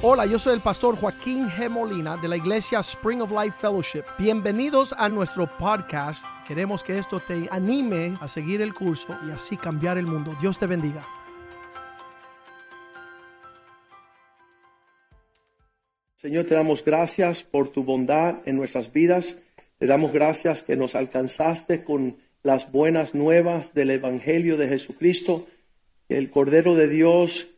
Hola, yo soy el pastor Joaquín G. Molina de la iglesia Spring of Life Fellowship. Bienvenidos a nuestro podcast. Queremos que esto te anime a seguir el curso y así cambiar el mundo. Dios te bendiga. Señor, te damos gracias por tu bondad en nuestras vidas. Te damos gracias que nos alcanzaste con las buenas nuevas del Evangelio de Jesucristo, el Cordero de Dios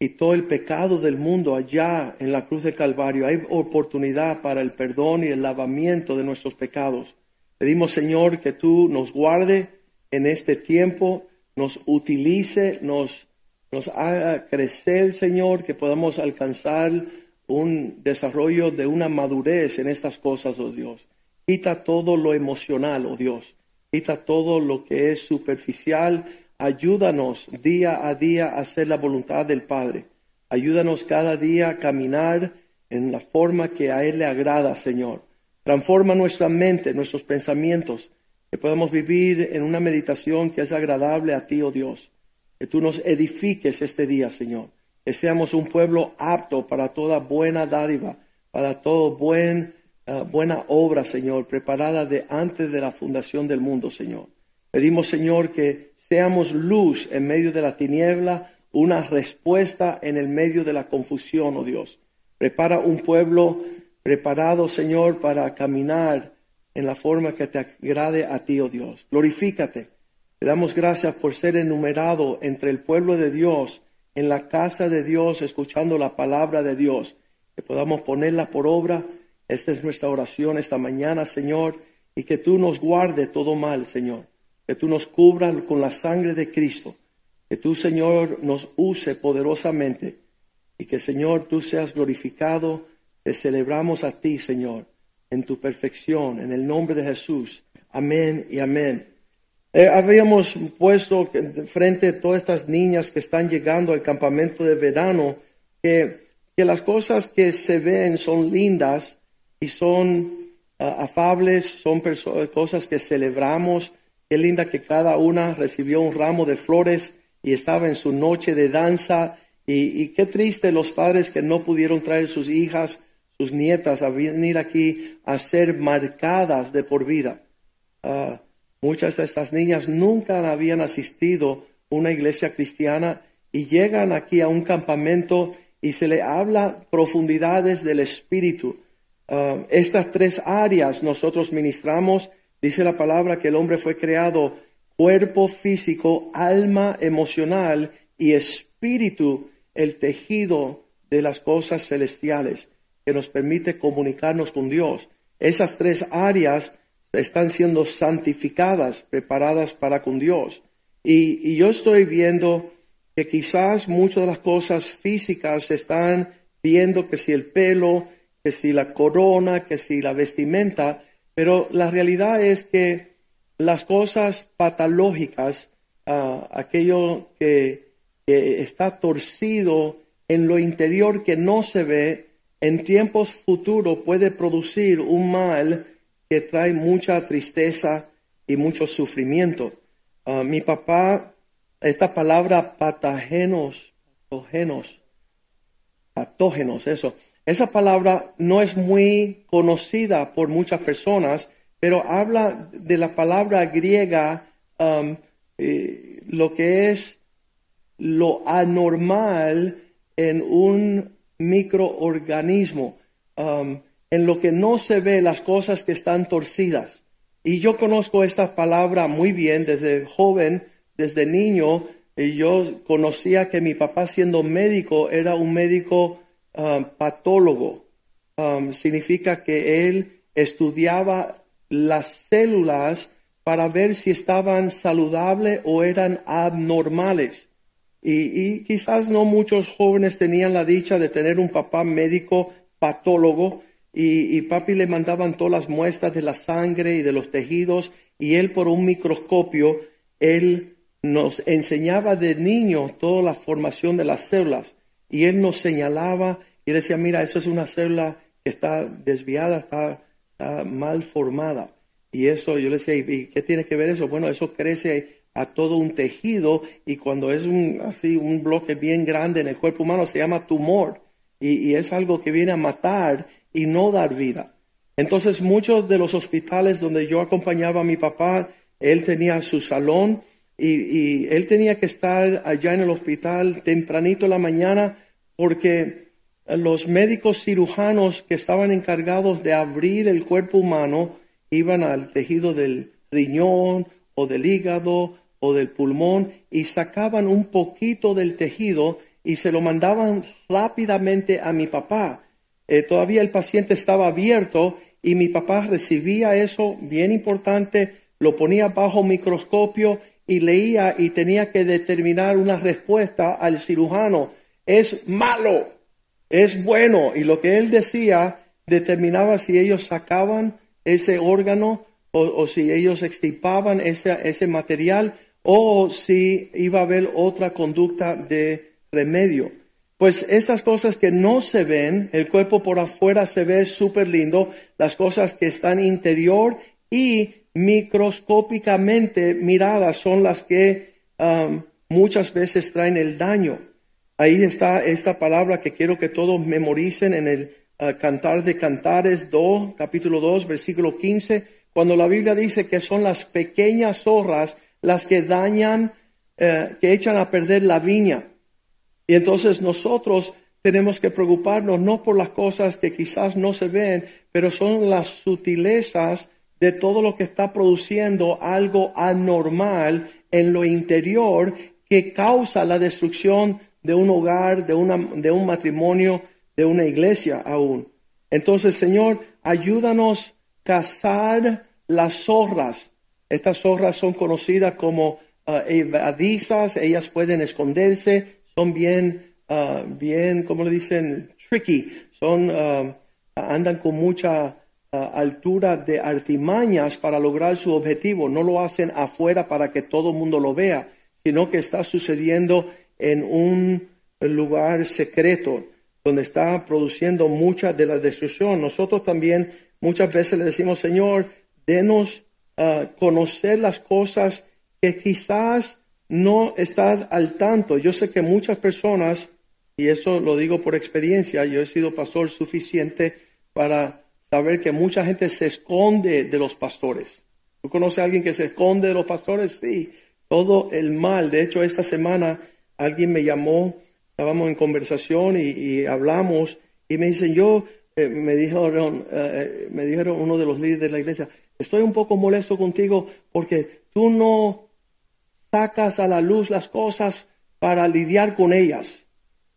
quitó el pecado del mundo allá en la cruz de Calvario. Hay oportunidad para el perdón y el lavamiento de nuestros pecados. Pedimos, Señor, que tú nos guarde en este tiempo, nos utilice, nos, nos haga crecer, Señor, que podamos alcanzar un desarrollo de una madurez en estas cosas, oh Dios. Quita todo lo emocional, oh Dios. Quita todo lo que es superficial. Ayúdanos día a día a hacer la voluntad del Padre. Ayúdanos cada día a caminar en la forma que a Él le agrada, Señor. Transforma nuestra mente, nuestros pensamientos, que podamos vivir en una meditación que es agradable a ti, oh Dios. Que tú nos edifiques este día, Señor. Que seamos un pueblo apto para toda buena dádiva, para todo buen Ah, buena obra, Señor, preparada de antes de la fundación del mundo, Señor. Pedimos, Señor, que seamos luz en medio de la tiniebla, una respuesta en el medio de la confusión, oh Dios. Prepara un pueblo preparado, Señor, para caminar en la forma que te agrade a ti, oh Dios. Glorifícate. Te damos gracias por ser enumerado entre el pueblo de Dios, en la casa de Dios, escuchando la palabra de Dios, que podamos ponerla por obra esta es nuestra oración esta mañana, Señor, y que tú nos guarde todo mal, Señor. Que tú nos cubra con la sangre de Cristo. Que tú, Señor, nos use poderosamente. Y que, Señor, tú seas glorificado. Te celebramos a ti, Señor, en tu perfección, en el nombre de Jesús. Amén y amén. Eh, habíamos puesto frente a todas estas niñas que están llegando al campamento de verano, que, que las cosas que se ven son lindas, y son ah, afables, son cosas que celebramos. Qué linda que cada una recibió un ramo de flores y estaba en su noche de danza. Y, qué triste los padres que no pudieron traer sus hijas, sus nietas a venir aquí a ser marcadas de por vida. Ah, muchas de estas niñas nunca habían asistido a una iglesia cristiana y llegan aquí a un campamento y se le habla profundidades del espíritu Um, estas tres áreas nosotros ministramos. Dice la palabra que el hombre fue creado cuerpo físico, alma emocional y espíritu, el tejido de las cosas celestiales que nos permite comunicarnos con Dios. Esas tres áreas están siendo santificadas, preparadas para con Dios. Y, yo estoy viendo que quizás muchas de las cosas físicas están viendo que si el pelo, que si la corona, que si la vestimenta, pero la realidad es que las cosas patológicas, ah, aquello que, está torcido en lo interior que no se ve, en tiempos futuros puede producir un mal que trae mucha tristeza y mucho sufrimiento. Ah, mi papá, esta palabra patógenos, patógenos, patógenos, eso, esa palabra no es muy conocida por muchas personas, pero habla de la palabra griega, um, eh, lo que es lo anormal en un microorganismo, um, en lo que no se ve las cosas que están torcidas. Y yo conozco esta palabra muy bien desde joven, desde niño, y yo conocía que mi papá siendo médico era un médico Um, patólogo. Um, significa que él estudiaba las células para ver si estaban saludables o eran abnormales. Y, quizás no muchos jóvenes tenían la dicha de tener un papá médico patólogo y, y, papi le mandaban todas las muestras de la sangre y de los tejidos y él por un microscopio, él nos enseñaba de niño toda la formación de las células y él nos señalaba y decía, mira, eso es una célula que está desviada, está, mal formada. Y eso, yo le decía, ¿y qué tiene que ver eso? Bueno, eso crece a todo un tejido y cuando es un, así un bloque bien grande en el cuerpo humano se llama tumor. y, y es algo que viene a matar y no dar vida. Entonces muchos de los hospitales donde yo acompañaba a mi papá, él tenía su salón y, y él tenía que estar allá en el hospital tempranito en la mañana porque los médicos cirujanos que estaban encargados de abrir el cuerpo humano iban al tejido del riñón o del hígado o del pulmón y sacaban un poquito del tejido y se lo mandaban rápidamente a mi papá. Eh, todavía el paciente estaba abierto y mi papá recibía eso bien importante, lo ponía bajo microscopio y leía y tenía que determinar una respuesta al cirujano. Es malo, es bueno. Y lo que él decía determinaba si ellos sacaban ese órgano o, si ellos extirpaban ese, ese material o si iba a haber otra conducta de remedio. Pues esas cosas que no se ven, el cuerpo por afuera se ve súper lindo, las cosas que están interior y microscópicamente miradas son las que um, muchas veces traen el daño. Ahí está esta palabra que quiero que todos memoricen en el uh, Cantar de Cantares 2, capítulo 2, versículo 15, cuando la Biblia dice que son las pequeñas zorras las que dañan, uh, que echan a perder la viña. Y entonces nosotros tenemos que preocuparnos no por las cosas que quizás no se ven, pero son las sutilezas de todo lo que está produciendo algo anormal en lo interior que causa la destrucción de un hogar, de, una, de un matrimonio, de una iglesia aún. Entonces, Señor, ayúdanos a cazar las zorras. Estas zorras son conocidas como uh, evadizas, ellas pueden esconderse, son bien, uh, bien, como le dicen, tricky, son, uh, andan con mucha altura de artimañas para lograr su objetivo. No lo hacen afuera para que todo el mundo lo vea, sino que está sucediendo en un lugar secreto donde está produciendo mucha de la destrucción. Nosotros también muchas veces le decimos, Señor, denos conocer las cosas que quizás no está al tanto. Yo sé que muchas personas, y eso lo digo por experiencia, yo he sido pastor suficiente para saber que mucha gente se esconde de los pastores. ¿Tú conoces a alguien que se esconde de los pastores? Sí, todo el mal. De hecho, esta semana alguien me llamó, estábamos en conversación y, hablamos y me dicen, yo, eh, me, dijeron, eh, me dijeron uno de los líderes de la iglesia, estoy un poco molesto contigo porque tú no sacas a la luz las cosas para lidiar con ellas.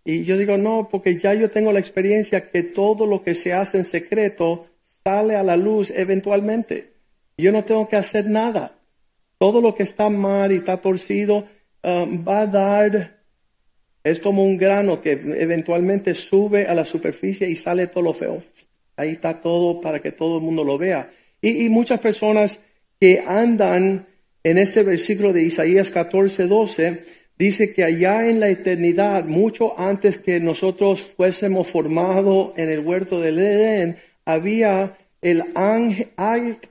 Y yo digo, no, porque ya yo tengo la experiencia que todo lo que se hace en secreto sale a la luz eventualmente. Yo no tengo que hacer nada. Todo lo que está mal y está torcido um, va a dar, es como un grano que eventualmente sube a la superficie y sale todo lo feo. Ahí está todo para que todo el mundo lo vea. Y, muchas personas que andan en este versículo de Isaías 14, 12, dice que allá en la eternidad, mucho antes que nosotros fuésemos formados en el huerto del Edén, había el ángel,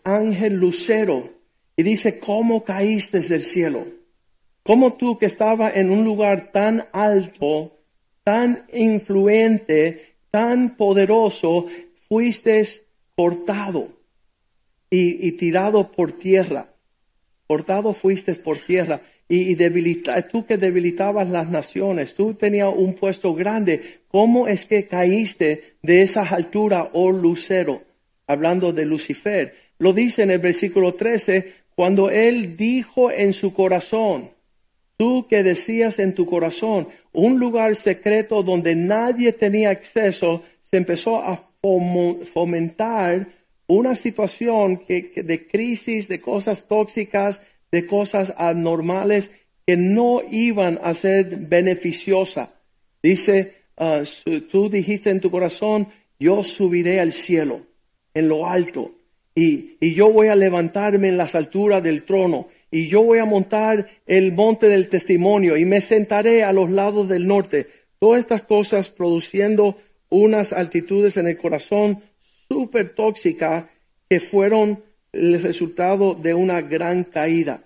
ángel lucero. Y dice, ¿cómo caíste del cielo? ¿Cómo tú que estaba en un lugar tan alto, tan influente, tan poderoso, fuiste cortado y, y tirado por tierra? cortado fuiste por tierra y, debilita, tú que debilitabas las naciones, tú tenías un puesto grande, ¿cómo es que caíste de esa altura, oh lucero? Hablando de Lucifer. Lo dice en el versículo 13, cuando él dijo en su corazón, tú que decías en tu corazón, un lugar secreto donde nadie tenía acceso, se empezó a fomentar una situación de crisis, de cosas tóxicas, de cosas anormales que no iban a ser beneficiosa. Dice, ah, tú dijiste en tu corazón, yo subiré al cielo, en lo alto, y, y yo voy a levantarme en las alturas del trono, y yo voy a montar el monte del testimonio, y me sentaré a los lados del norte. Todas estas cosas produciendo unas altitudes en el corazón súper tóxica que fueron el resultado de una gran caída.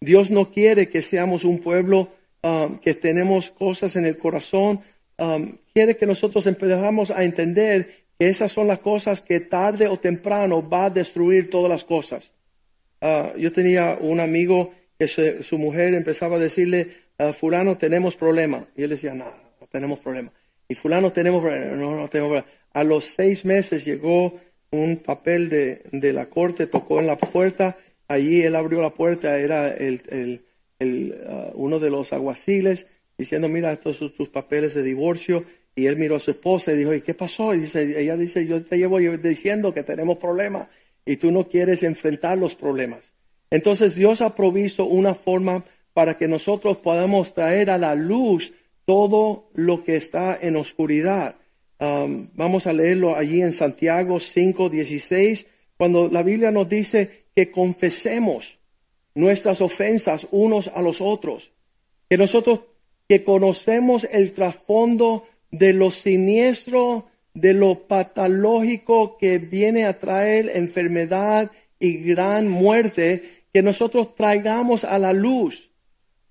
Dios no quiere que seamos un pueblo um, que tenemos cosas en el corazón um, quiere que nosotros empezamos a entender que esas son las cosas que tarde o temprano va a destruir todas las cosas. Uh, yo tenía un amigo que su, su mujer empezaba a decirle, uh, fulano, tenemos problema. Y él decía, no, no tenemos problema. Y fulano, tenemos problema. No, no tenemos problema. A los seis meses llegó un papel de, de la corte, tocó en la puerta. Allí él abrió la puerta, era el, el, el uh, uno de los aguaciles, diciendo, mira, estos son tus papeles de divorcio. Y él miró a su esposa y dijo, ¿y qué pasó? Y dice, ella dice, yo te llevo diciendo que tenemos problemas y tú no quieres enfrentar los problemas. Entonces Dios ha provisto una forma para que nosotros podamos traer a la luz todo lo que está en oscuridad. Um, vamos a leerlo allí en Santiago 5, 16, cuando la Biblia nos dice que confesemos nuestras ofensas unos a los otros, que nosotros que conocemos el trasfondo de lo siniestro, de lo patológico que viene a traer enfermedad y gran muerte, que nosotros traigamos a la luz.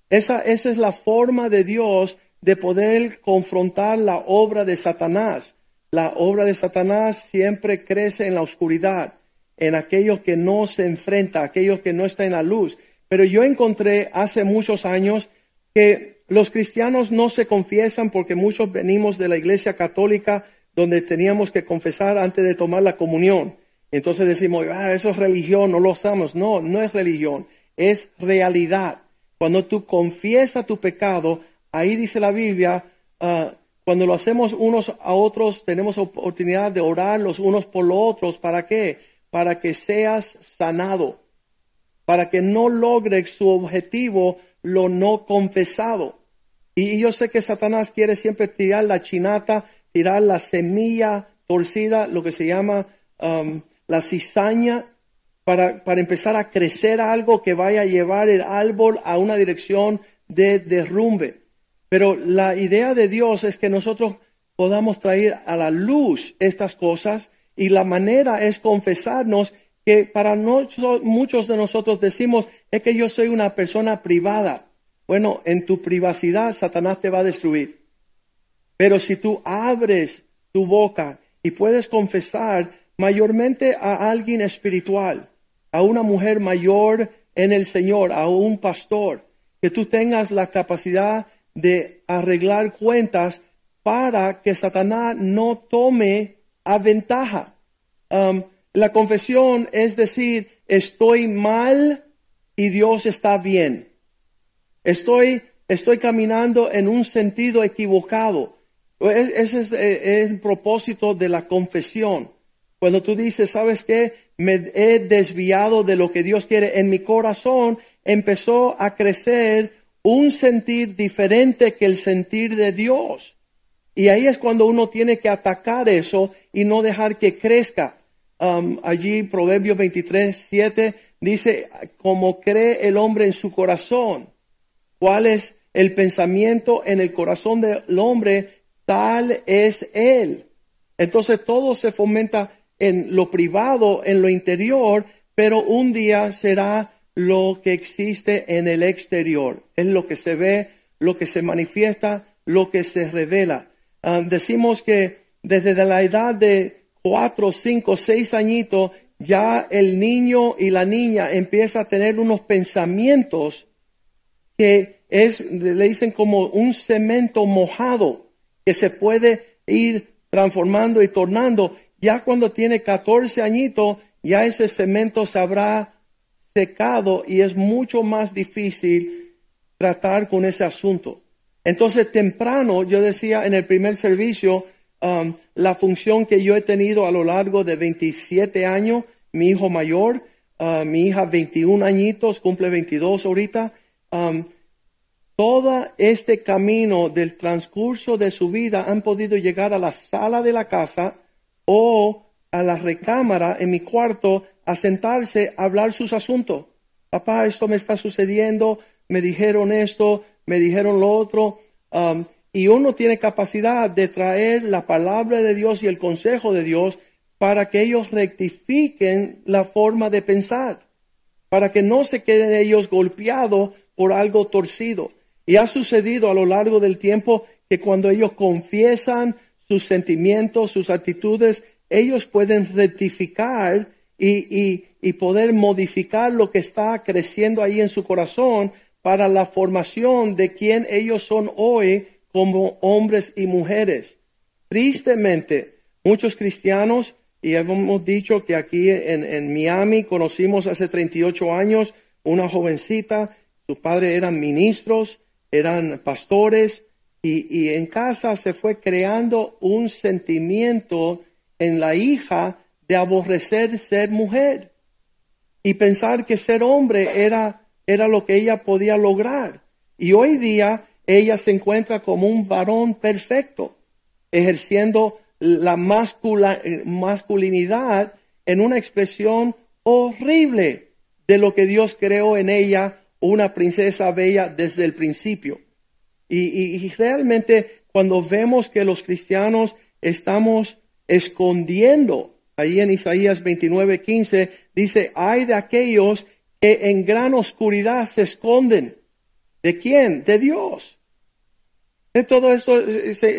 Esa, es la forma de Dios de poder confrontar la obra de Satanás. La obra de Satanás siempre crece en la oscuridad, en aquellos que no se enfrenta, aquellos que no están en la luz. Pero yo encontré hace muchos años que los cristianos no se confiesan porque muchos venimos de la iglesia católica donde teníamos que confesar antes de tomar la comunión. Entonces decimos, ah, eso es religión, no lo sabemos. No, no es religión, es realidad. Cuando tú confiesas tu pecado, ahí dice la Biblia, uh, cuando lo hacemos unos a otros, tenemos oportunidad de orar los unos por los otros. ¿Para qué? Para que seas sanado, para que no logre su objetivo lo no confesado. Y yo sé que Satanás quiere siempre tirar la chinata tirar la semilla torcida, lo que se llama um, la cizaña, para, para empezar a crecer algo que vaya a llevar el árbol a una dirección de derrumbe. Pero la idea de Dios es que nosotros podamos traer a la luz estas cosas y la manera es confesarnos que para muchos de nosotros decimos es que yo soy una persona privada. Bueno, en tu privacidad Satanás te va a destruir. Pero si tú abres tu boca y puedes confesar mayormente a alguien espiritual, a una mujer mayor en el Señor, a un pastor, que tú tengas la capacidad de arreglar cuentas para que Satanás no tome a ventaja. Um, la confesión es decir, estoy mal y Dios está bien. Estoy, estoy caminando en un sentido equivocado. Ese es, eh, el propósito de la confesión. Cuando tú dices, ¿sabes qué? Me he desviado de lo que Dios quiere. En mi corazón empezó a crecer un sentir diferente que el sentir de Dios. Y ahí es cuando uno tiene que atacar eso y no dejar que crezca. Um, allí Proverbios 23, 7 dice, como cree el hombre en su corazón, cuál es el pensamiento en el corazón del hombre, tal es Él. Entonces todo se fomenta en lo privado, en lo interior, pero un día será lo que existe en el exterior. Es lo que se ve, lo que se manifiesta, lo que se revela. Ah, decimos que desde la edad de cuatro, cinco, seis añitos, ya el niño y la niña empieza a tener unos pensamientos que es, le dicen como un cemento mojado que se puede ir transformando y tornando. Ya cuando tiene 14 añitos, ya ese cemento se habrá secado y es mucho más difícil tratar con ese asunto. Entonces, temprano, yo decía en el primer servicio, um, la función que yo he tenido a lo largo de 27 años, mi hijo mayor, uh, mi hija 21 añitos, cumple 22 ahorita, um, todo este camino del transcurso de su vida han podido llegar a la sala de la casa o a la recámara en mi cuarto a sentarse a hablar sus asuntos. Papá, esto me está sucediendo, me dijeron esto, me dijeron lo otro. Um, y uno tiene capacidad de traer la palabra de Dios y el consejo de Dios para que ellos rectifiquen la forma de pensar, para que no se queden ellos golpeados por algo torcido. Y ha sucedido a lo largo del tiempo que cuando ellos confiesan sus sentimientos, sus actitudes, ellos pueden rectificar y, y, poder modificar lo que está creciendo ahí en su corazón para la formación de quien ellos son hoy como hombres y mujeres. Tristemente, muchos cristianos, y hemos dicho que aquí en, en Miami conocimos hace 38 años una jovencita, sus padres eran ministros, eran pastores, y, y en casa se fue creando un sentimiento en la hija de aborrecer ser mujer y pensar que ser hombre era, era lo que ella podía lograr. Y hoy día ella se encuentra como un varón perfecto, ejerciendo la masculinidad en una expresión horrible de lo que Dios creó en ella, una princesa bella desde el principio. Y, realmente cuando vemos que los cristianos estamos escondiendo Ahí en Isaías 29, 15 dice, hay de aquellos que en gran oscuridad se esconden. ¿De quién? De Dios. De todo eso,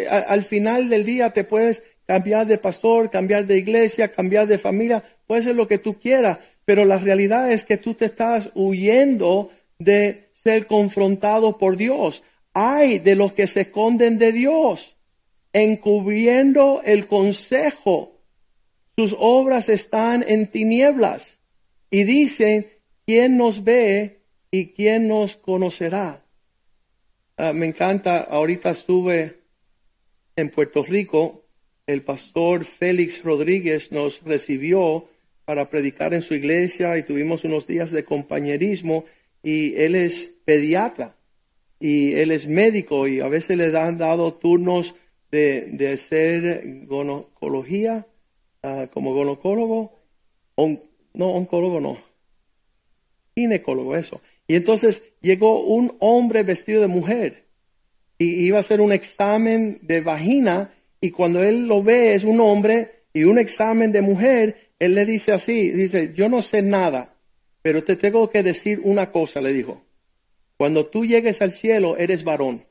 al final del día te puedes cambiar de pastor, cambiar de iglesia, cambiar de familia, puede ser lo que tú quieras, pero la realidad es que tú te estás huyendo de ser confrontado por Dios. Hay de los que se esconden de Dios, encubriendo el consejo sus obras están en tinieblas. Y dicen, ¿quién nos ve y quién nos conocerá? Ah, me encanta, ahorita estuve en Puerto Rico, el pastor Félix Rodríguez nos recibió para predicar en su iglesia y tuvimos unos días de compañerismo y él es pediatra y él es médico y a veces le han dado turnos de, de hacer gonocología Ah, como ginecólogo, no oncólogo, no, ginecólogo, eso. Y entonces llegó un hombre vestido de mujer y iba a hacer un examen de vagina y cuando él lo ve es un hombre y un examen de mujer, él le dice así, dice, yo no sé nada, pero te tengo que decir una cosa, le dijo, cuando tú llegues al cielo eres varón.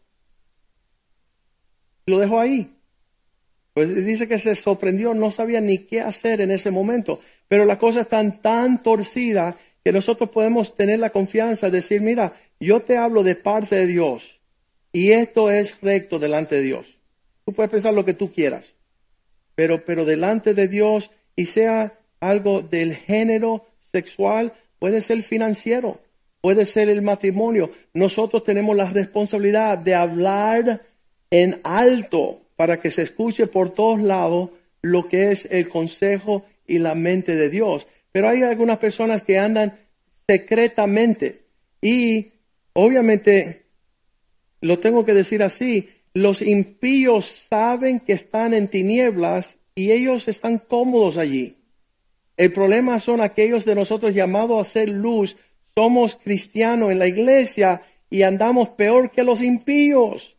Lo dejó ahí. Pues dice que se sorprendió, no sabía ni qué hacer en ese momento. Pero la cosa está tan torcida que nosotros podemos tener la confianza de decir, mira, yo te hablo de parte de Dios y esto es recto delante de Dios. Tú puedes pensar lo que tú quieras, pero, pero delante de Dios y sea algo del género sexual, puede ser financiero, puede ser el matrimonio. Nosotros tenemos la responsabilidad de hablar en alto para que se escuche por todos lados lo que es el consejo y la mente de Dios. Pero hay algunas personas que andan secretamente y obviamente, lo tengo que decir así, los impíos saben que están en tinieblas y ellos están cómodos allí. El problema son aquellos de nosotros llamados a ser luz. Somos cristianos en la iglesia y andamos peor que los impíos.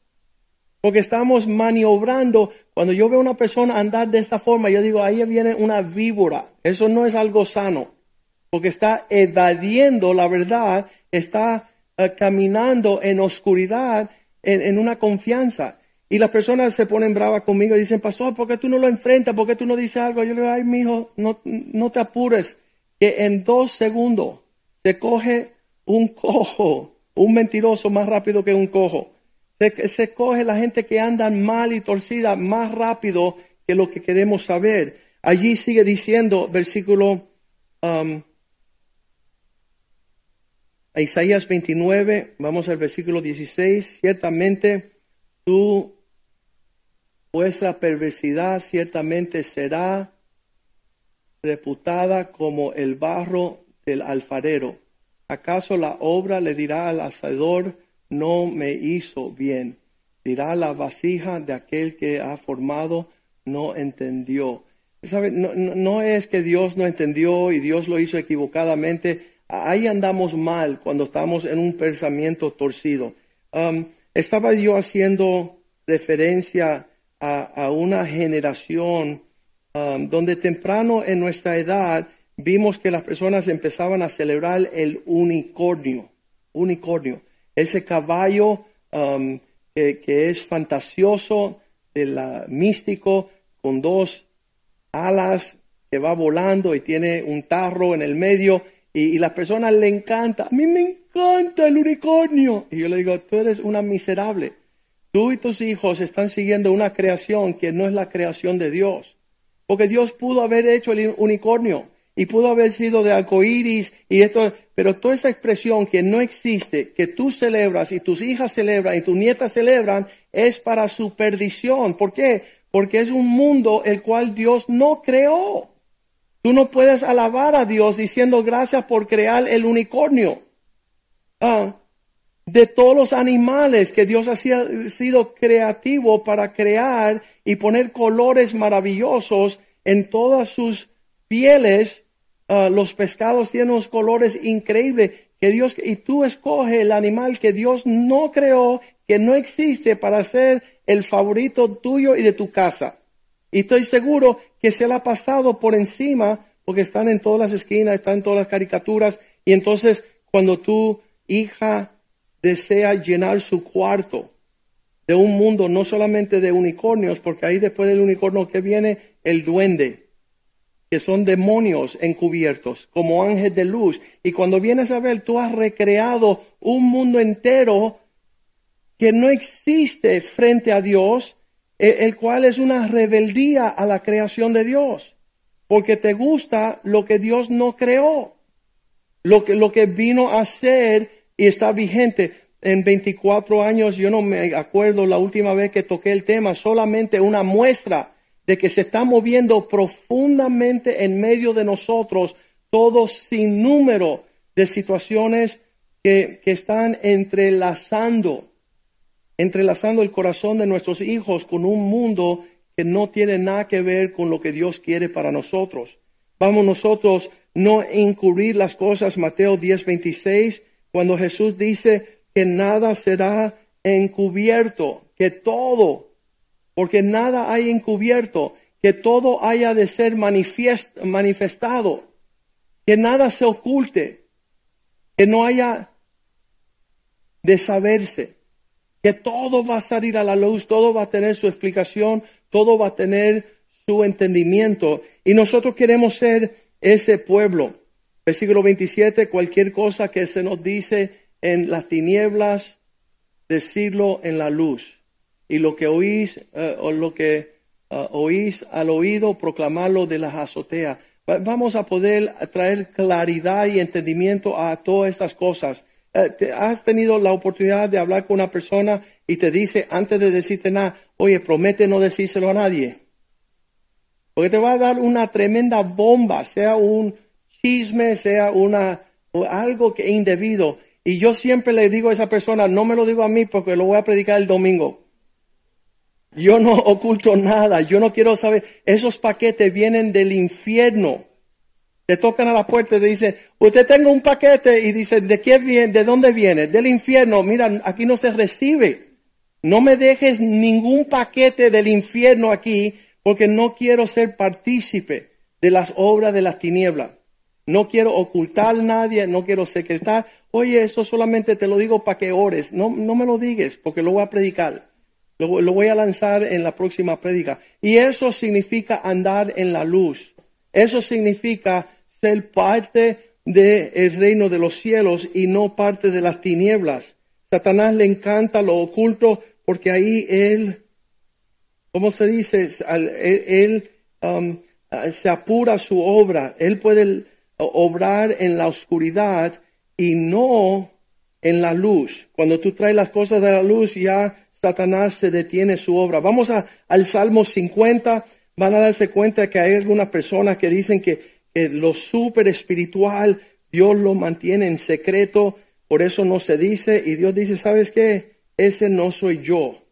Porque estamos maniobrando. Cuando yo veo a una persona andar de esta forma, yo digo, ahí viene una víbora. Eso no es algo sano. Porque está evadiendo la verdad, está eh, caminando en oscuridad, en, una confianza. Y las personas se ponen bravas conmigo y dicen, pastor, ¿por qué tú no lo enfrentas? ¿Por qué tú no dices algo? Yo le digo, ay, mijo, no, no te apures. Que en dos segundos se coge un cojo, un mentiroso más rápido que un cojo se, coge la gente que andan mal y torcida más rápido que lo que queremos saber. Allí sigue diciendo, versículo um, Isaías 29, vamos al versículo 16, ciertamente tu vuestra perversidad ciertamente será reputada como el barro del alfarero. ¿Acaso la obra le dirá al hacedor, no me hizo bien. Dirá la vasija de aquel que ha formado, no entendió. ¿Sabe? No, es que Dios no entendió y Dios lo hizo equivocadamente. Ahí andamos mal cuando estamos en un pensamiento torcido. Um, estaba yo haciendo referencia a, una generación um, donde temprano en nuestra edad vimos que las personas empezaban a celebrar el unicornio. Unicornio ese caballo um, que, es fantasioso, de la místico, con dos alas que va volando y tiene un tarro en el medio y, y las personas le encanta. A mí me encanta el unicornio. Y yo le digo, tú eres una miserable. Tú y tus hijos están siguiendo una creación que no es la creación de Dios. Porque Dios pudo haber hecho el unicornio y pudo haber sido de arcoíris y esto, pero toda esa expresión que no existe, que tú celebras y tus hijas celebran y tus nietas celebran, es para su perdición. ¿Por qué? Porque es un mundo el cual Dios no creó. Tú no puedes alabar a Dios diciendo gracias por crear el unicornio. Ah, de todos los animales que Dios ha sido creativo para crear y poner colores maravillosos en todas sus pieles. Ah, los pescados tienen unos colores increíbles que Dios y tú escoges el animal que Dios no creó, que no existe para ser el favorito tuyo y de tu casa. Y estoy seguro que se le ha pasado por encima porque están en todas las esquinas, están en todas las caricaturas y entonces cuando tu hija desea llenar su cuarto de un mundo no solamente de unicornios, porque ahí después del unicornio que viene el duende, que son demonios encubiertos, como ángel de luz. Y cuando vienes a ver, tú has recreado un mundo entero que no existe frente a Dios, e, el cual es una rebeldía a la creación de Dios, porque te gusta lo que Dios no creó, lo que, lo que vino a ser y está vigente en 24 años, yo no me acuerdo la última vez que toqué el tema, solamente una muestra de que se está moviendo profundamente en medio de nosotros todo sin número de situaciones que, que están entrelazando, entrelazando el corazón de nuestros hijos con un mundo que no tiene nada que ver con lo que Dios quiere para nosotros. Vamos nosotros no incurrir las cosas, Mateo 10, 26, cuando Jesús dice, que nada será encubierto, que todo, porque nada hay encubierto, que todo haya de ser manifestado, que nada se oculte, que no haya de saberse, que todo va a salir a la luz, todo va a tener su explicación, todo va a tener su entendimiento. Y nosotros queremos ser ese pueblo. Versículo 27, cualquier cosa que se nos dice en las tinieblas, decirlo en la luz. Y lo que oís, eh, o lo que eh, oís al oído, proclamarlo de las azoteas. Vamos a poder traer claridad y entendimiento a todas estas cosas. Eh, has tenido la oportunidad de hablar con una persona y te dice, antes de decirte nada, oye, promete no decírselo a nadie. Porque te va a dar una tremenda bomba, sea un chisme, sea una, algo que indebido. Y yo siempre le digo a esa persona, no me lo digo a mí porque lo voy a predicar el domingo. Yo no oculto nada, yo no quiero saber. Esos paquetes vienen del infierno. Te tocan a la puerta y te dicen, usted tenga un paquete y dice, ¿de qué viene? ¿De dónde viene? Del infierno. Mira, aquí no se recibe. No me dejes ningún paquete del infierno aquí porque no quiero ser partícipe de las obras de las tinieblas. No quiero ocultar a nadie, no quiero secretar. Oye, eso solamente te lo digo para que ores. No, no me lo digas porque lo voy a predicar. Lo, voy a lanzar en la próxima prédica. Y eso significa andar en la luz. Eso significa ser parte del reino de los cielos y no parte de las tinieblas. Satanás le encanta lo oculto porque ahí él, ¿cómo se dice? Él, um, se apura su obra. Él puede obrar en la oscuridad y no en la luz. Cuando tú traes las cosas de la luz, ya Satanás se detiene su obra. Vamos a, al Salmo 50. Van a darse cuenta que hay algunas personas que dicen que, lo super espiritual Dios lo mantiene en secreto, por eso no se dice. Y Dios dice, ¿sabes qué? Ese no soy yo.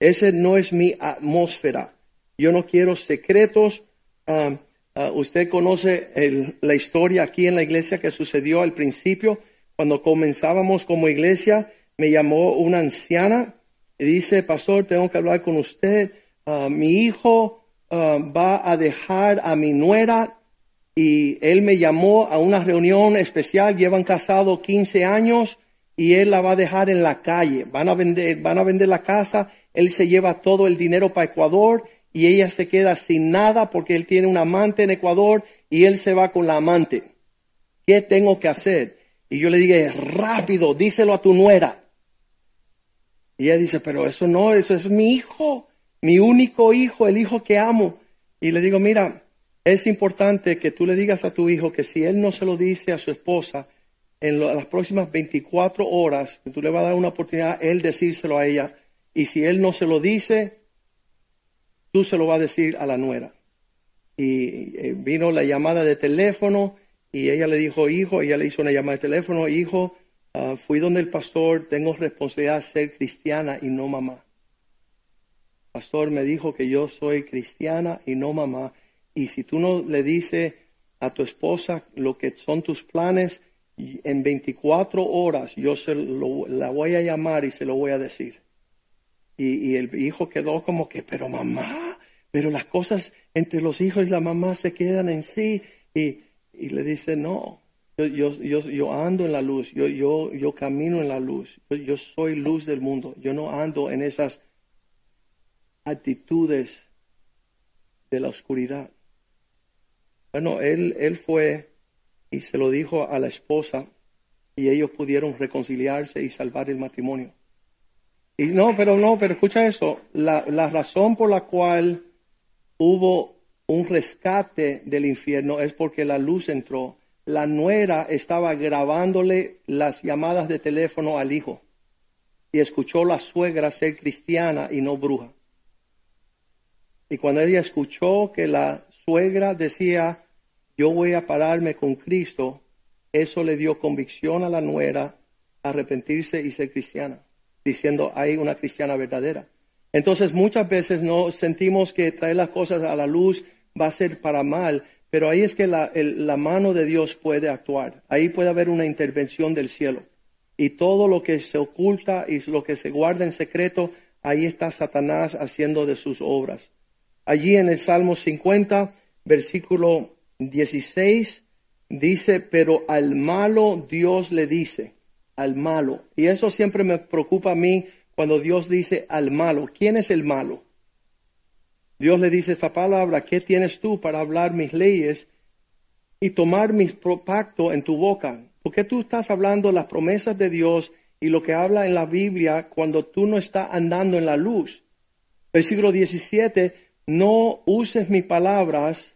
Ese no es mi atmósfera. Yo no quiero secretos. Ah, ah, usted conoce la historia aquí en la iglesia que sucedió al principio cuando comenzábamos como iglesia, me llamó una anciana y dice, pastor, tengo que hablar con usted. Ah, mi hijo ah, va a dejar a mi nuera y él me llamó a una reunión especial. Llevan casado 15 años y él la va a dejar en la calle. Van a vender, van a vender la casa, él se lleva todo el dinero para Ecuador y ella se queda sin nada porque él tiene un amante en Ecuador y él se va con la amante. ¿Qué tengo que hacer? Y yo le dije, rápido, díselo a tu nuera. Y ella dice, pero eso no, eso es mi hijo, mi único hijo, el hijo que amo. Y le digo, mira, es importante que tú le digas a tu hijo que si él no se lo dice a su esposa, en las próximas 24 horas, tú le vas a dar una oportunidad, él decírselo a ella. Y si él no se lo dice, tú se lo vas a decir a la nuera. Y eh, vino la llamada de teléfono y ella le dijo, hijo, ella le hizo una llamada de teléfono, hijo, ah, fui donde el pastor, tengo responsabilidad de ser cristiana y no mamá. El pastor me dijo que yo soy cristiana y no mamá. Y si tú no le dices a tu esposa lo que son tus planes, en 24 horas yo se la voy a llamar y se lo voy a decir. Y, el hijo quedó como que, pero mamá, pero las cosas entre los hijos y la mamá se quedan en sí. Y, le dice, no, yo, yo, yo, ando en la luz, yo, yo, yo camino en la luz, yo, soy luz del mundo, yo no ando en esas actitudes de la oscuridad. Bueno, él, él fue y se lo dijo a la esposa y ellos pudieron reconciliarse y salvar el matrimonio. Y no, pero no, pero escucha eso, la, razón por la cual hubo un rescate del infierno es porque la luz entró. La nuera estaba grabándole las llamadas de teléfono al hijo y escuchó la suegra ser cristiana y no bruja. Y cuando ella escuchó que la suegra decía, yo voy a pararme con Cristo, eso le dio convicción a la nuera a arrepentirse y ser cristiana, diciendo, hay una cristiana verdadera. Entonces muchas veces no sentimos que traer las cosas a la luz va a ser para mal, pero ahí es que la, la mano de Dios puede actuar, ahí puede haber una intervención del cielo. Y todo lo que se oculta y lo que se guarda en secreto, ahí está Satanás haciendo de sus obras. Allí en el Salmo 50, versículo 16 dice, pero al malo Dios le dice, al malo. Y eso siempre me preocupa a mí cuando Dios dice al malo. ¿Quién es el malo? Dios le dice esta palabra, ¿qué tienes tú para hablar mis leyes y tomar mis pacto en tu boca? ¿Por qué tú estás hablando las promesas de Dios y lo que habla en la Biblia cuando tú no estás andando en la luz? Versículo 17, no uses mis palabras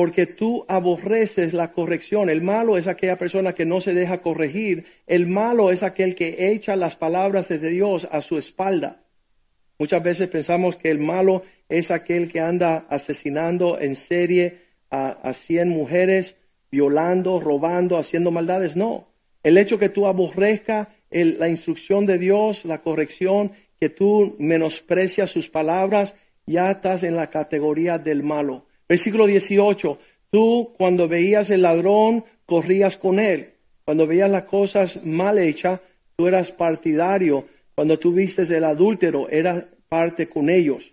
porque tú aborreces la corrección. El malo es aquella persona que no se deja corregir. El malo es aquel que echa las palabras de Dios a su espalda. Muchas veces pensamos que el malo es aquel que anda asesinando en serie a, cien mujeres, violando, robando, haciendo maldades. No. El hecho que tú aborrezca la instrucción de Dios, la corrección, que tú menosprecias sus palabras, ya estás en la categoría del malo. Versículo 18, tú cuando veías el ladrón, corrías con él. Cuando veías las cosas mal hechas, tú eras partidario. Cuando tú vistes el adúltero, eras parte con ellos.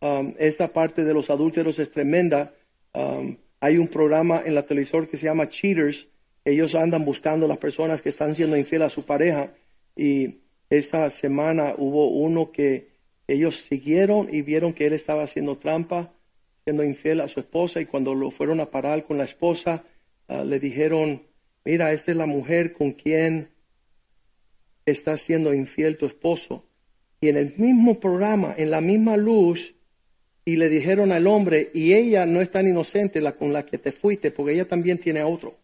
Um, esta parte de los adúlteros es tremenda. Um, hay un programa en la televisor que se llama Cheaters. Ellos andan buscando las personas que están siendo infieles a su pareja. Y esta semana hubo uno que ellos siguieron y vieron que él estaba haciendo trampa siendo infiel a su esposa y cuando lo fueron a parar con la esposa, ah, le dijeron, mira, esta es la mujer con quien está siendo infiel tu esposo. Y en el mismo programa, en la misma luz, y le dijeron al hombre, y ella no es tan inocente la con la que te fuiste, porque ella también tiene otro.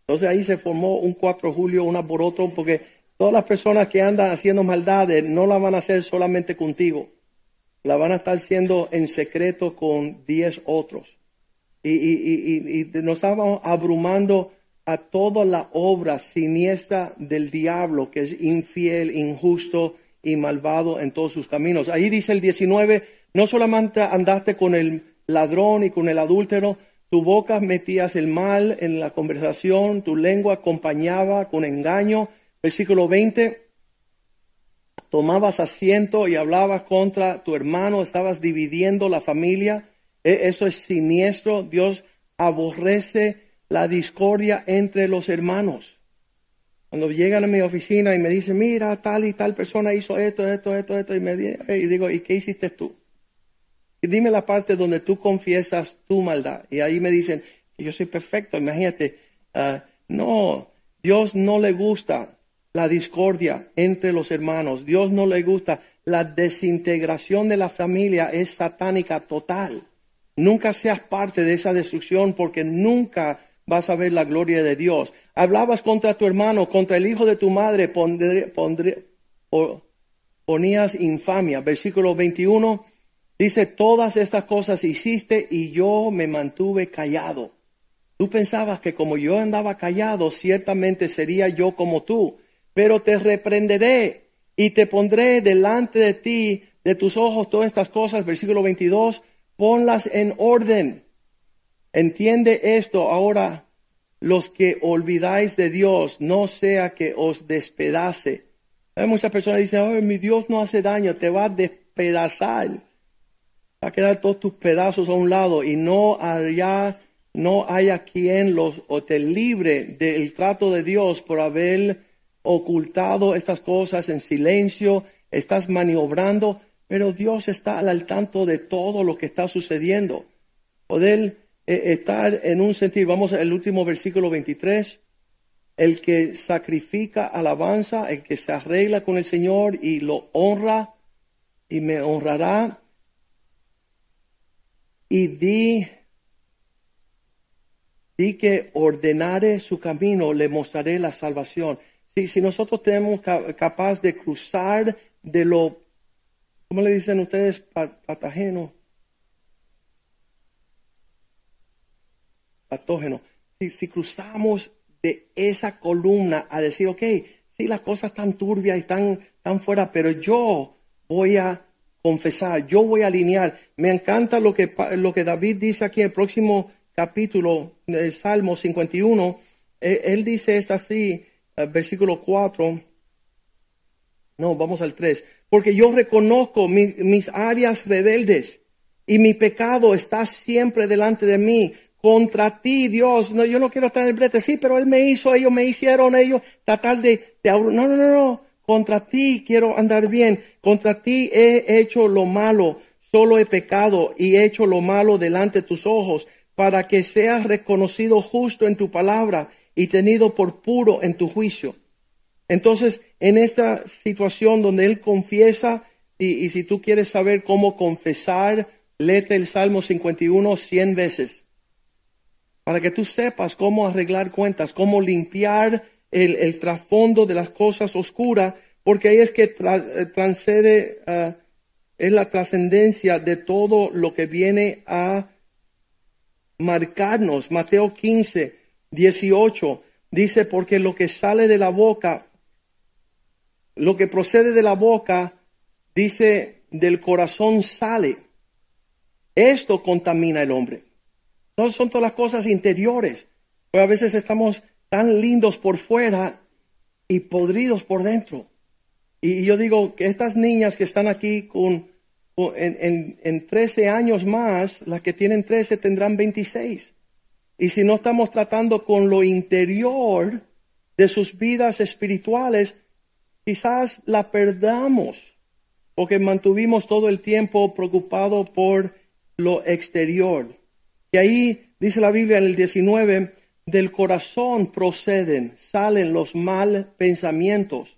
Entonces ahí se formó un 4 de julio, una por otro, porque todas las personas que andan haciendo maldades no la van a hacer solamente contigo la van a estar haciendo en secreto con diez otros. Y, y, y, nos estamos abrumando a toda la obra siniestra del diablo, que es infiel, injusto y malvado en todos sus caminos. Ahí dice el 19, no solamente andaste con el ladrón y con el adúltero, tu boca metías el mal en la conversación, tu lengua acompañaba con engaño. Versículo 20, tomabas asiento y hablabas contra tu hermano, estabas dividiendo la familia. E, eso es siniestro. Dios aborrece la discordia entre los hermanos. Cuando llegan a mi oficina y me dicen, mira, tal y tal persona hizo esto, esto, esto, esto, y, me, y digo, ¿y qué hiciste tú? Y dime la parte donde tú confiesas tu maldad. Y ahí me dicen, yo soy perfecto, imagínate. ah, no, Dios no le gusta la discordia entre los hermanos. Dios no le gusta la desintegración de la familia, es satánica total. Nunca seas parte de esa destrucción porque nunca vas a ver la gloria de Dios. Hablabas contra tu hermano, contra el hijo de tu madre, pondré- pondré- po- ponías infamia. Versículo 21 dice, todas estas cosas hiciste y yo me mantuve callado. Tú pensabas que como yo andaba callado, ciertamente sería yo como tú, pero te reprenderé y te pondré delante de ti, de tus ojos, todas estas cosas. Versículo 22, ponlas en orden. Entiende esto ahora, los que olvidáis de Dios, no sea que os despedace. Hay muchas personas que dicen, "Ay, mi Dios no hace daño, te va a despedazar. Va a quedar todos tus pedazos a un lado y no haya, no haya quien los o te libre del trato de Dios por haber ocultado estas cosas en silencio, estás maniobrando, pero Dios está al tanto de todo lo que está sucediendo. Poder eh, estar en un sentido, vamos al último versículo 23, el que sacrifica alabanza, el que se arregla con el Señor y lo honra y me honrará y di, di que ordenare su camino, le mostraré la salvación. Si, si nosotros tenemos ca- capaz de cruzar de lo, ¿cómo le dicen ustedes? Pa- patógeno. Si, si cruzamos de esa columna a decir, ok, sí, las cosas están turbias y están, tan fuera, pero yo voy a confesar, yo voy a alinear. Me encanta lo que, lo que David dice aquí en el próximo capítulo del Salmo 51. Él, él dice esto así, versículo 4. No, vamos al 3. Porque yo reconozco mi- mis áreas rebeldes y mi pecado está siempre delante de mí. Contra ti, Dios. No, yo no quiero estar en el brete. Sí, pero Él me hizo, ellos me hicieron, ellos tratar de, de No, no, no, no. Contra ti quiero andar bien. Contra ti he hecho lo malo. Solo he pecado y he hecho lo malo delante de tus ojos para que seas reconocido justo en tu palabra y tenido por puro en tu juicio. Entonces, en esta situación donde él confiesa, y, si tú quieres saber cómo confesar, léete el Salmo 51 cien veces, para que tú sepas cómo arreglar cuentas, cómo limpiar el, el trasfondo de las cosas oscuras, porque ahí es que tra- eh, transcede, ah, es la trascendencia de todo lo que viene a marcarnos. Mateo 15, 18 dice, porque lo que sale de la boca, lo que procede de la boca, dice, del corazón sale. Esto contamina el hombre. No son todas las cosas interiores. Pero a veces estamos tan lindos por fuera y podridos por dentro. Y yo digo que estas niñas que están aquí con, en, en, en 13 años más, las que tienen 13 tendrán 26. Y si no estamos tratando con lo interior de sus vidas espirituales, quizás la perdamos porque mantuvimos todo el tiempo preocupado por lo exterior. Y ahí dice la Biblia en el 19, del corazón proceden, salen los mal pensamientos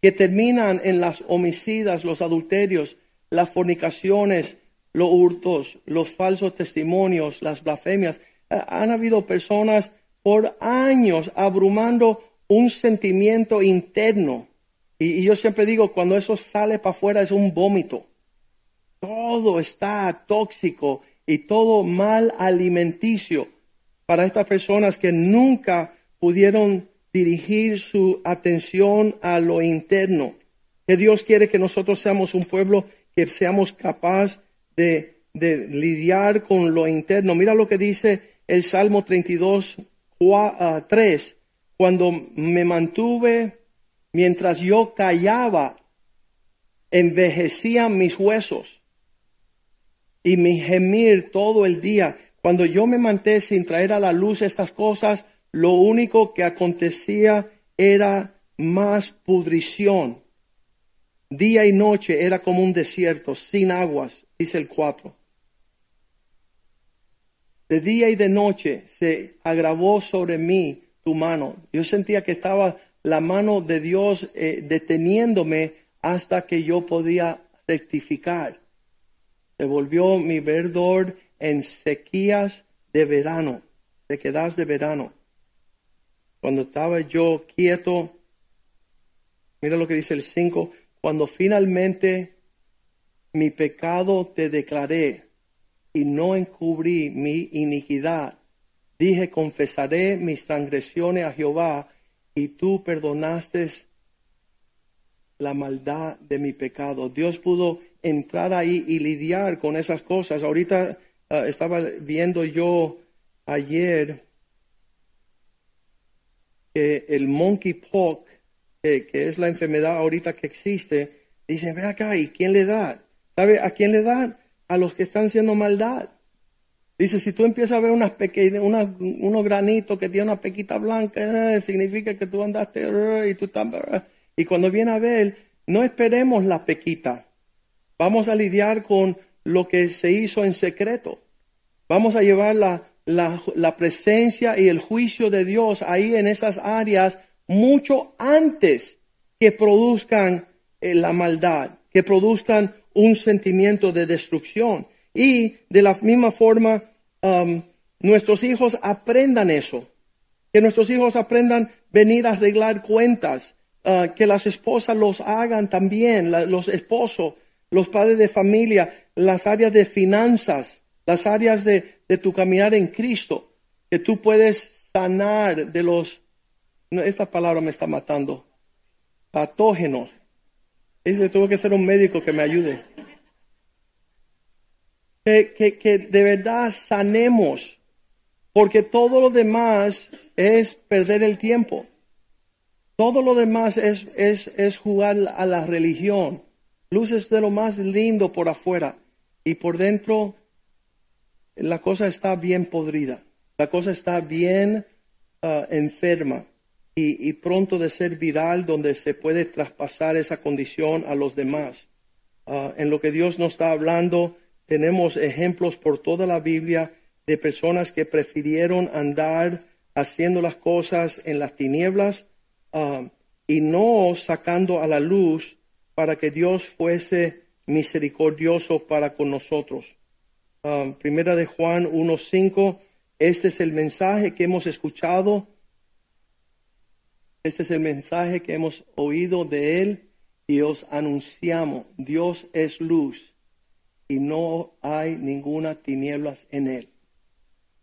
que terminan en las homicidas, los adulterios, las fornicaciones, los hurtos, los falsos testimonios, las blasfemias. Ha- Han habido personas por años abrumando un sentimiento interno. Y, y yo siempre digo, cuando eso sale para afuera es un vómito. Todo está tóxico y todo mal alimenticio para estas personas que nunca pudieron dirigir su atención a lo interno. Que Dios quiere que nosotros seamos un pueblo que seamos capaz de, de lidiar con lo interno. Mira lo que dice el Salmo 32, 3. Cuando me mantuve, mientras yo callaba, envejecían mis huesos y mi gemir todo el día. Cuando yo me manté sin traer a la luz estas cosas, lo único que acontecía era más pudrición. Día y noche era como un desierto, sin aguas, dice el 4. De día y de noche se agravó sobre mí tu mano. Yo sentía que estaba la mano de Dios eh, deteniéndome hasta que yo podía rectificar. Se volvió mi verdor en sequías de verano, sequedad de verano. Cuando estaba yo quieto, mira lo que dice el 5, cuando finalmente mi pecado te declaré y no encubrí mi iniquidad, dije, confesaré mis transgresiones a Jehová y tú perdonaste la maldad de mi pecado. Dios pudo entrar ahí y lidiar con esas cosas. Ahorita ah, estaba viendo yo ayer que el monkeypox, que, que es la enfermedad ahorita que existe, dicen, ve acá, ¿y quién le da? ¿Sabe a quién le da? A los que están haciendo maldad. Dice, si tú empiezas a ver unas pequeñas, unos granitos que tiene una pequita blanca, eh, significa que tú andaste eh, y tú estás... Eh". Y cuando viene a ver, no esperemos la pequita. Vamos a lidiar con lo que se hizo en secreto. Vamos a llevar la, la, presencia y el juicio de Dios ahí en esas áreas mucho antes que produzcan la maldad, que produzcan un sentimiento de destrucción. Y de la misma forma, um, nuestros hijos aprendan eso, que nuestros hijos aprendan venir a arreglar cuentas, uh, que las esposas los hagan también, los esposos, los padres de familia, las áreas de finanzas, las áreas de, de tu caminar en Cristo, que tú puedes sanar de los, esta palabra me está matando, patógenos. Y tuvo que ser un médico que me ayude. Que, que, de verdad sanemos, porque todo lo demás es perder el tiempo. Todo lo demás es, es, es jugar a la religión. Luces de lo más lindo por afuera y por dentro la cosa está bien podrida, la cosa está bien ah, enferma y, pronto de ser viral donde se puede traspasar esa condición a los demás. Ah, en lo que Dios nos está hablando, tenemos ejemplos por toda la Biblia de personas que prefirieron andar haciendo las cosas en las tinieblas ah, y no sacando a la luz para que Dios fuese misericordioso para con nosotros. Um, primera de Juan 1.5, este es el mensaje que hemos escuchado, este es el mensaje que hemos oído de Él y os anunciamos, Dios es luz y no hay ninguna tinieblas en Él.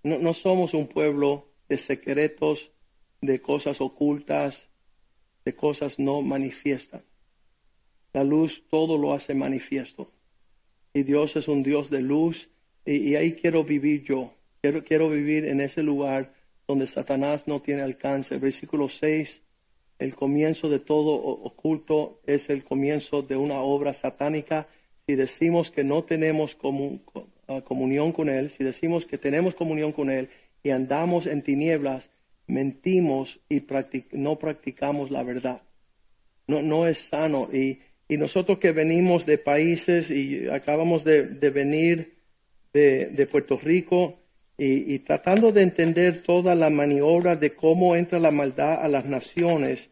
No, no somos un pueblo de secretos, de cosas ocultas, de cosas no manifiestas. La luz todo lo hace manifiesto. Y Dios es un Dios de luz y, ahí quiero vivir yo. Quiero, quiero vivir en ese lugar donde Satanás no tiene alcance. Versículo 6, el comienzo de todo oculto es el comienzo de una obra satánica. Si decimos que no tenemos ah, comunión con Él, si decimos que tenemos comunión con Él y andamos en tinieblas, mentimos y no practicamos la verdad. No, no es sano. Y, y, nosotros que venimos de países y acabamos de, de venir de, Puerto Rico y, tratando de entender toda la maniobra de cómo entra la maldad a las naciones,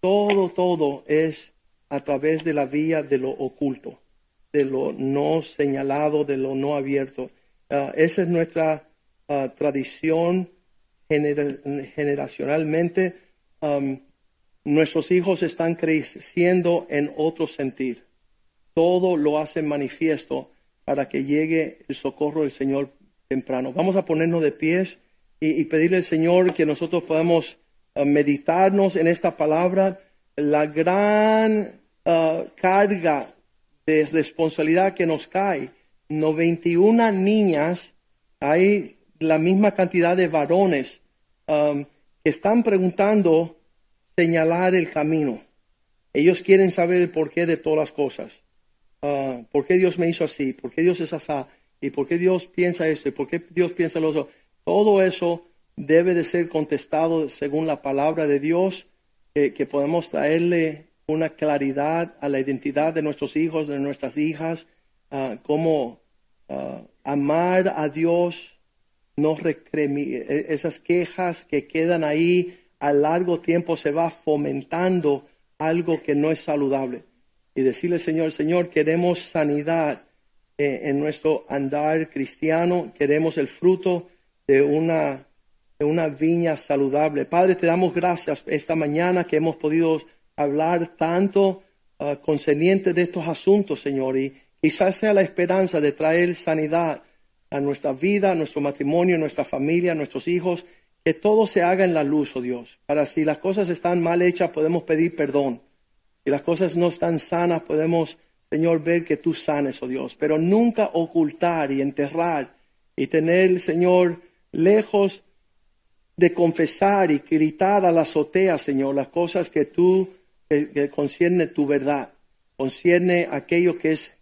todo, todo es a través de la vía de lo oculto, de lo no señalado, de lo no abierto. Ah, esa es nuestra ah, tradición generacionalmente. nuestros hijos están creciendo en otro sentir. Todo lo hace manifiesto para que llegue el socorro del Señor temprano. Vamos a ponernos de pies y, pedirle al Señor que nosotros podamos uh, meditarnos en esta palabra, la gran carga de responsabilidad que nos cae. 91 niñas, hay la misma cantidad de varones um, que están preguntando señalar el camino. Ellos quieren saber el porqué de todas las cosas. Ah, ¿por qué Dios me hizo así? ¿Por qué Dios es así? ¿Y por qué Dios piensa esto? ¿Y por qué Dios piensa lo otro? Todo eso debe de ser contestado según la palabra de Dios que, podamos traerle una claridad a la identidad de nuestros hijos, de nuestras hijas, ah, cómo ah, amar a Dios, no e- esas quejas que quedan ahí a largo tiempo se va fomentando algo que no es saludable. Y decirle, Señor, Señor, queremos sanidad eh, en nuestro andar cristiano, queremos el fruto de una, de una viña saludable. Padre, te damos gracias esta mañana que hemos podido hablar tanto ah, concerniente de estos asuntos, Señor, y quizás sea la esperanza de traer sanidad a nuestra vida, a nuestro matrimonio, a nuestra familia, a nuestros hijos, que todo se haga en la luz, oh Dios, para si las cosas están mal hechas, podemos pedir perdón. Si las cosas no están sanas, podemos, Señor, ver que tú sanes, oh Dios, pero nunca ocultar y enterrar y tener, Señor, lejos de confesar y gritar a la azotea, Señor, las cosas que tú, que, concierne tu verdad, concierne aquello que es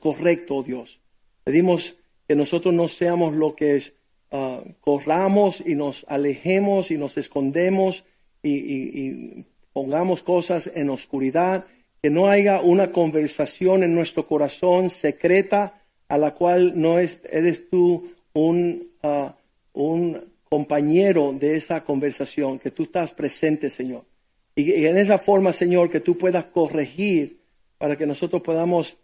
correcto, oh Dios. Pedimos que nosotros no seamos lo que es, ah, corramos y nos alejemos y nos escondemos y, y- pongamos cosas en oscuridad, que no haya una conversación en nuestro corazón secreta a la cual no es, eres tú un, ah, un compañero de esa conversación, que tú estás presente, Señor. Y, en esa forma, Señor, que tú puedas corregir para que nosotros podamos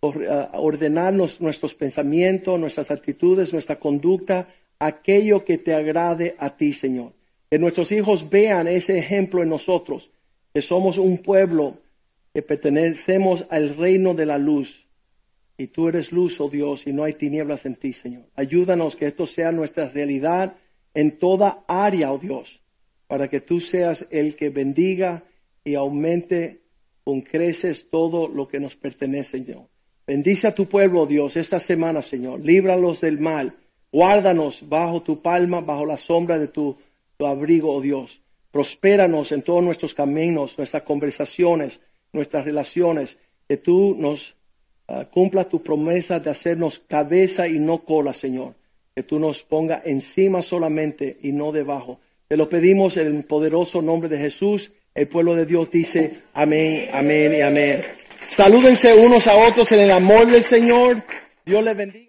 or- ordenarnos nuestros pensamientos, nuestras actitudes, nuestra conducta, aquello que te agrade a ti, Señor. Que nuestros hijos vean ese ejemplo en nosotros, que somos un pueblo que pertenecemos al reino de la luz. Y tú eres luz, oh Dios, y no hay tinieblas en ti, Señor. Ayúdanos que esto sea nuestra realidad en toda área, oh Dios, para que tú seas el que bendiga y aumente con creces todo lo que nos pertenece, Señor. Bendice a tu pueblo, Dios, esta semana, Señor. Líbralos del mal. Guárdanos bajo tu palma, bajo la sombra de tu, tu abrigo, oh Dios. Prospéranos en todos nuestros caminos, nuestras conversaciones, nuestras relaciones. Que tú nos ah, cumpla tu promesa de hacernos cabeza y no cola, Señor. Que tú nos ponga encima solamente y no debajo. Te lo pedimos en el poderoso nombre de Jesús. El pueblo de Dios dice amén, amén y amén. Salúdense unos a otros en el amor del Señor. Dios les bendiga.